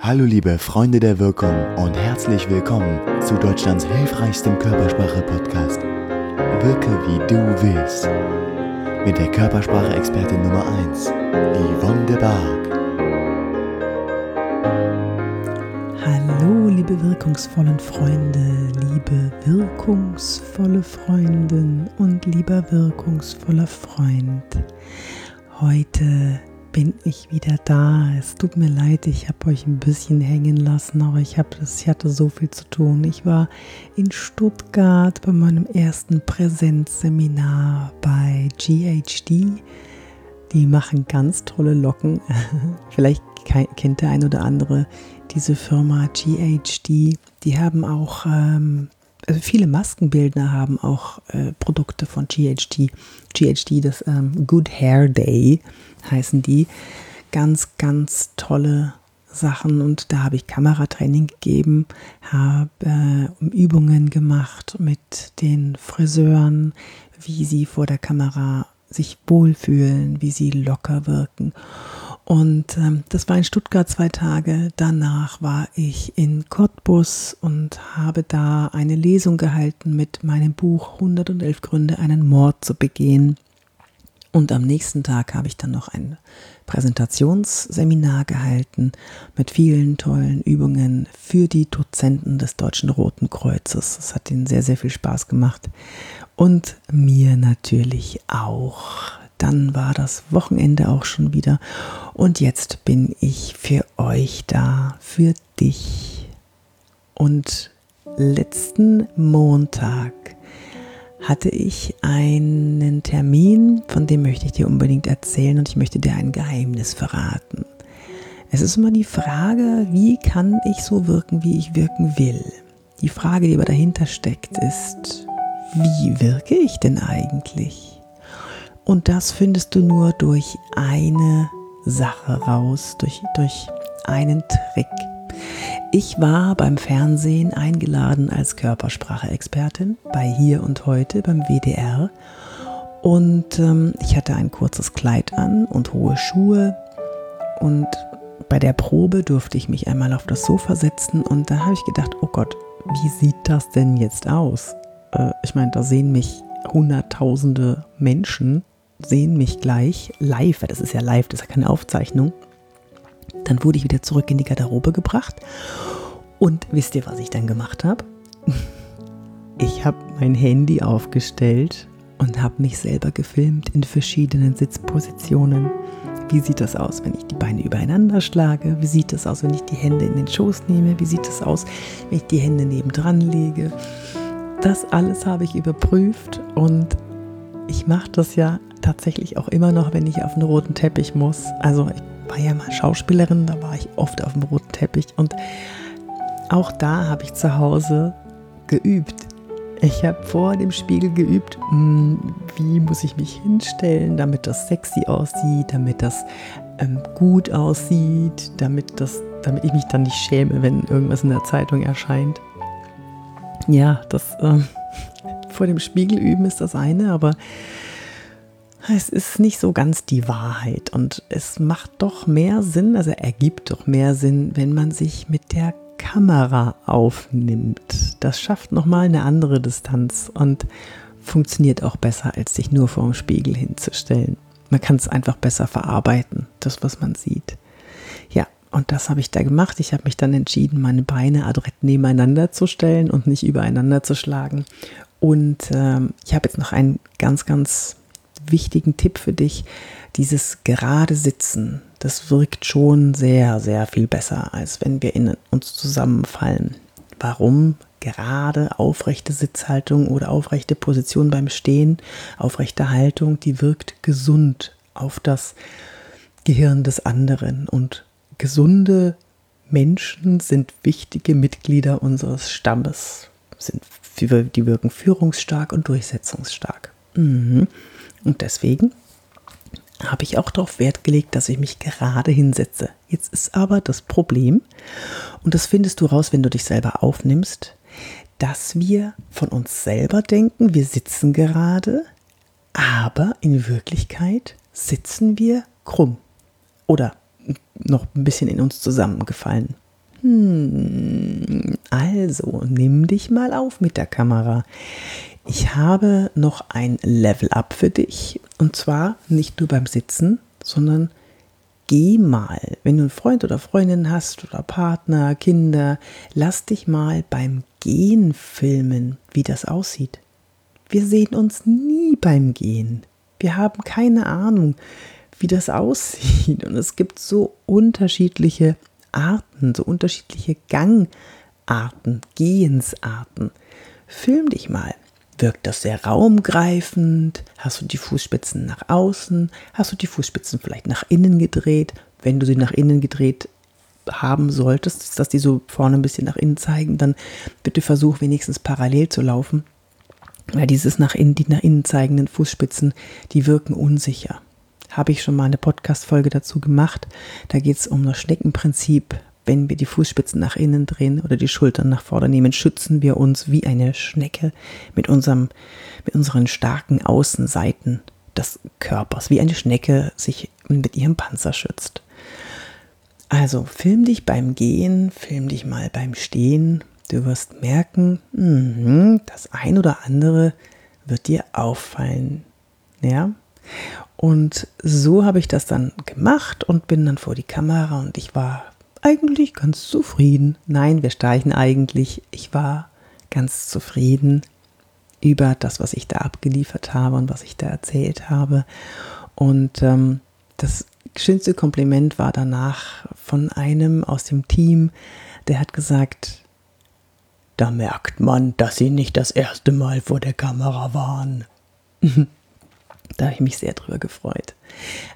Hallo liebe Freunde der Wirkung und herzlich willkommen zu Deutschlands hilfreichstem Körpersprache-Podcast. Wirke wie du willst. Mit der Körpersprache-Expertin Nummer 1, Yvonne de Barg. Hallo liebe wirkungsvollen Freunde, liebe wirkungsvolle Freundin und lieber wirkungsvoller Freund. Heute bin ich wieder da. Es tut mir leid, ich habe euch ein bisschen hängen lassen, aber ich, hab, ich hatte so viel zu tun. Ich war in Stuttgart bei meinem ersten Präsenzseminar bei GHD. Die machen ganz tolle Locken. Vielleicht kennt der ein oder andere diese Firma GHD. Die haben auch ähm, also viele Maskenbildner haben auch äh, Produkte von GHD. GHD, das ähm, Good Hair Day heißen die. Ganz, ganz tolle Sachen und da habe ich Kameratraining gegeben, habe äh, Übungen gemacht mit den Friseuren, wie sie vor der Kamera sich wohlfühlen, wie sie locker wirken. Und ähm, das war in Stuttgart zwei Tage. Danach war ich in Cottbus und habe da eine Lesung gehalten mit meinem Buch 111 Gründe, einen Mord zu begehen. Und am nächsten Tag habe ich dann noch ein Präsentationsseminar gehalten mit vielen tollen Übungen für die Dozenten des Deutschen Roten Kreuzes. Es hat ihnen sehr, sehr viel Spaß gemacht. Und mir natürlich auch dann war das Wochenende auch schon wieder und jetzt bin ich für euch da, für dich. Und letzten Montag hatte ich einen Termin, von dem möchte ich dir unbedingt erzählen und ich möchte dir ein Geheimnis verraten. Es ist immer die Frage, wie kann ich so wirken, wie ich wirken will? Die Frage, die aber dahinter steckt, ist, wie wirke ich denn eigentlich? Und das findest du nur durch eine Sache raus, durch, durch einen Trick. Ich war beim Fernsehen eingeladen als Körpersprache-Expertin bei Hier und Heute beim WDR und ähm, ich hatte ein kurzes Kleid an und hohe Schuhe und bei der Probe durfte ich mich einmal auf das Sofa setzen und da habe ich gedacht, oh Gott, wie sieht das denn jetzt aus? Äh, ich meine, da sehen mich Hunderttausende Menschen sehen mich gleich live, weil das ist ja live, das ist ja keine Aufzeichnung. Dann wurde ich wieder zurück in die Garderobe gebracht. Und wisst ihr, was ich dann gemacht habe? Ich habe mein Handy aufgestellt und habe mich selber gefilmt in verschiedenen Sitzpositionen. Wie sieht das aus, wenn ich die Beine übereinander schlage? Wie sieht das aus, wenn ich die Hände in den Schoß nehme? Wie sieht das aus, wenn ich die Hände nebendran lege? Das alles habe ich überprüft und ich mache das ja tatsächlich auch immer noch, wenn ich auf den roten Teppich muss. Also ich war ja mal Schauspielerin, da war ich oft auf dem roten Teppich und auch da habe ich zu Hause geübt. Ich habe vor dem Spiegel geübt, hm, wie muss ich mich hinstellen, damit das sexy aussieht, damit das ähm, gut aussieht, damit, das, damit ich mich dann nicht schäme, wenn irgendwas in der Zeitung erscheint. Ja, das äh, vor dem Spiegel üben ist das eine, aber es ist nicht so ganz die Wahrheit und es macht doch mehr Sinn, also ergibt doch mehr Sinn, wenn man sich mit der Kamera aufnimmt. Das schafft nochmal eine andere Distanz und funktioniert auch besser, als sich nur vor dem Spiegel hinzustellen. Man kann es einfach besser verarbeiten, das, was man sieht. Ja, und das habe ich da gemacht. Ich habe mich dann entschieden, meine Beine adrett nebeneinander zu stellen und nicht übereinander zu schlagen. Und ähm, ich habe jetzt noch einen ganz, ganz wichtigen Tipp für dich. Dieses gerade Sitzen, das wirkt schon sehr, sehr viel besser, als wenn wir in uns zusammenfallen. Warum? Gerade aufrechte Sitzhaltung oder aufrechte Position beim Stehen, aufrechte Haltung, die wirkt gesund auf das Gehirn des anderen. Und gesunde Menschen sind wichtige Mitglieder unseres Stammes, sind, die wirken führungsstark und durchsetzungsstark. Mhm. Und deswegen habe ich auch darauf Wert gelegt, dass ich mich gerade hinsetze. Jetzt ist aber das Problem, und das findest du raus, wenn du dich selber aufnimmst, dass wir von uns selber denken, wir sitzen gerade, aber in Wirklichkeit sitzen wir krumm oder noch ein bisschen in uns zusammengefallen. Hm, also, nimm dich mal auf mit der Kamera. Ich habe noch ein Level-up für dich. Und zwar nicht nur beim Sitzen, sondern geh mal, wenn du einen Freund oder Freundin hast oder Partner, Kinder, lass dich mal beim Gehen filmen, wie das aussieht. Wir sehen uns nie beim Gehen. Wir haben keine Ahnung, wie das aussieht. Und es gibt so unterschiedliche Arten, so unterschiedliche Gangarten, Gehensarten. Film dich mal. Wirkt das sehr raumgreifend? Hast du die Fußspitzen nach außen? Hast du die Fußspitzen vielleicht nach innen gedreht? Wenn du sie nach innen gedreht haben solltest, dass die so vorne ein bisschen nach innen zeigen, dann bitte versuch wenigstens parallel zu laufen. Weil dieses nach innen, die nach innen zeigenden Fußspitzen, die wirken unsicher. Habe ich schon mal eine Podcast-Folge dazu gemacht. Da geht es um das Schneckenprinzip. Wenn wir die Fußspitzen nach innen drehen oder die Schultern nach vorne nehmen, schützen wir uns wie eine Schnecke mit, unserem, mit unseren starken Außenseiten des Körpers, wie eine Schnecke sich mit ihrem Panzer schützt. Also film dich beim Gehen, film dich mal beim Stehen, Du wirst merken, mh, das ein oder andere wird dir auffallen. Ja? Und so habe ich das dann gemacht und bin dann vor die Kamera und ich war eigentlich ganz zufrieden. Nein, wir streichen eigentlich. Ich war ganz zufrieden über das, was ich da abgeliefert habe und was ich da erzählt habe. Und ähm, das schönste Kompliment war danach von einem aus dem Team, der hat gesagt, da merkt man, dass sie nicht das erste Mal vor der Kamera waren. da habe ich mich sehr drüber gefreut.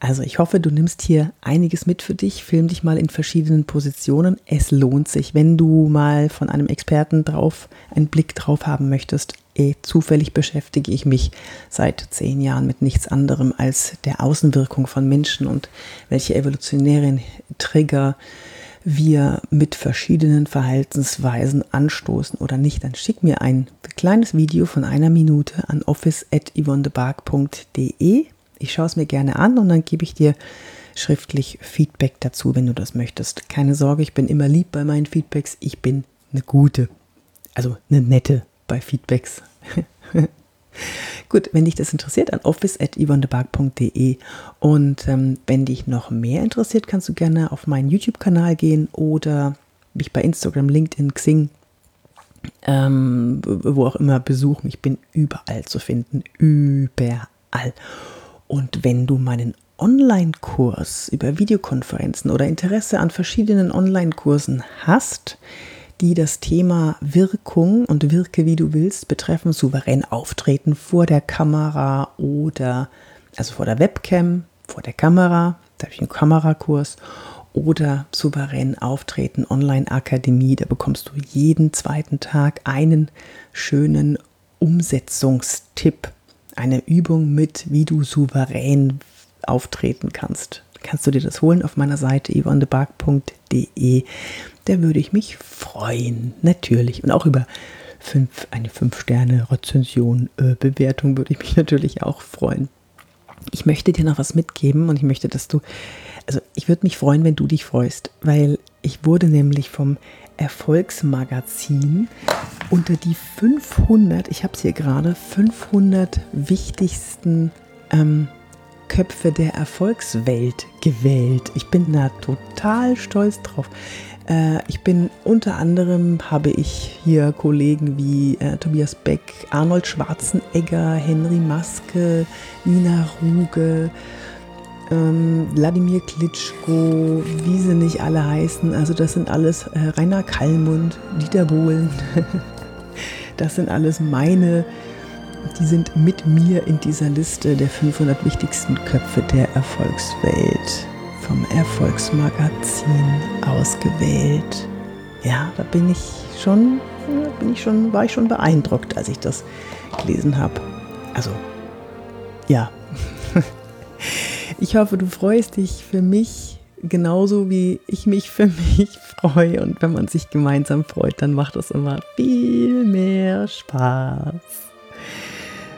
Also ich hoffe, du nimmst hier einiges mit für dich. Film dich mal in verschiedenen Positionen. Es lohnt sich, wenn du mal von einem Experten drauf einen Blick drauf haben möchtest. Eh, zufällig beschäftige ich mich seit zehn Jahren mit nichts anderem als der Außenwirkung von Menschen und welche evolutionären Trigger wir mit verschiedenen Verhaltensweisen anstoßen oder nicht, dann schick mir ein kleines Video von einer Minute an office.yvonnebark.de. Ich schaue es mir gerne an und dann gebe ich dir schriftlich Feedback dazu, wenn du das möchtest. Keine Sorge, ich bin immer lieb bei meinen Feedbacks. Ich bin eine gute, also eine nette bei Feedbacks. Gut, wenn dich das interessiert, an office.yvonnebark.de und ähm, wenn dich noch mehr interessiert, kannst du gerne auf meinen YouTube-Kanal gehen oder mich bei Instagram, LinkedIn, Xing, ähm, wo auch immer besuchen. Ich bin überall zu finden, überall. Und wenn du meinen Online-Kurs über Videokonferenzen oder Interesse an verschiedenen Online-Kursen hast, die das Thema Wirkung und Wirke, wie du willst, betreffen, souverän auftreten vor der Kamera oder also vor der Webcam, vor der Kamera, da habe ich einen Kamerakurs oder souverän auftreten Online-Akademie, da bekommst du jeden zweiten Tag einen schönen Umsetzungstipp, eine Übung mit, wie du souverän auftreten kannst. Kannst du dir das holen auf meiner Seite yvonnebark.de da würde ich mich freuen, natürlich. Und auch über fünf, eine 5-Sterne-Rezension, äh, Bewertung würde ich mich natürlich auch freuen. Ich möchte dir noch was mitgeben und ich möchte, dass du, also ich würde mich freuen, wenn du dich freust, weil ich wurde nämlich vom Erfolgsmagazin unter die 500, ich habe es hier gerade, 500 wichtigsten ähm, Köpfe der Erfolgswelt gewählt. Ich bin da total stolz drauf. Äh, ich bin unter anderem habe ich hier Kollegen wie äh, Tobias Beck, Arnold Schwarzenegger, Henry Maske, Nina Ruge, ähm, Wladimir Klitschko, wie sie nicht alle heißen. Also das sind alles äh, Rainer Kallmund, Dieter Bohlen. das sind alles meine, die sind mit mir in dieser Liste der 500 wichtigsten Köpfe der Erfolgswelt vom Erfolgsmagazin ausgewählt. Ja, da bin ich schon, bin ich schon, war ich schon beeindruckt, als ich das gelesen habe. Also, ja. Ich hoffe, du freust dich für mich genauso wie ich mich für mich freue. Und wenn man sich gemeinsam freut, dann macht das immer viel mehr Spaß.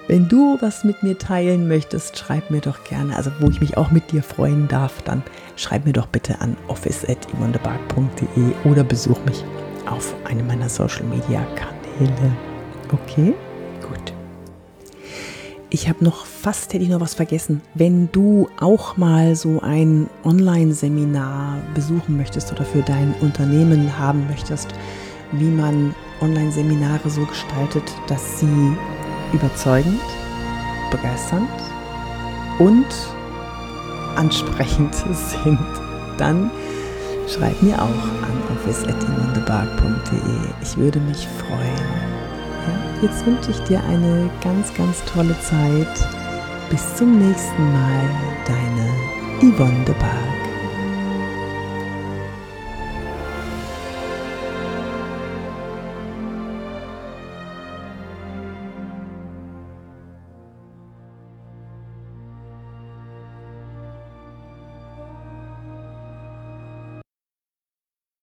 Wenn du was mit mir teilen möchtest, schreib mir doch gerne, also wo ich mich auch mit dir freuen darf, dann schreib mir doch bitte an office.yvonnebark.de oder besuch mich auf einem meiner Social Media Kanäle. Okay? Gut. Ich habe noch fast, hätte ich noch was vergessen. Wenn du auch mal so ein Online-Seminar besuchen möchtest oder für dein Unternehmen haben möchtest, wie man Online-Seminare so gestaltet, dass sie überzeugend, begeisternd und ansprechend sind, dann schreib mir auch an office.inwunderbark.de. Ich würde mich freuen. Ja, jetzt wünsche ich dir eine ganz, ganz tolle Zeit. Bis zum nächsten Mal, deine Yvonne de Barg.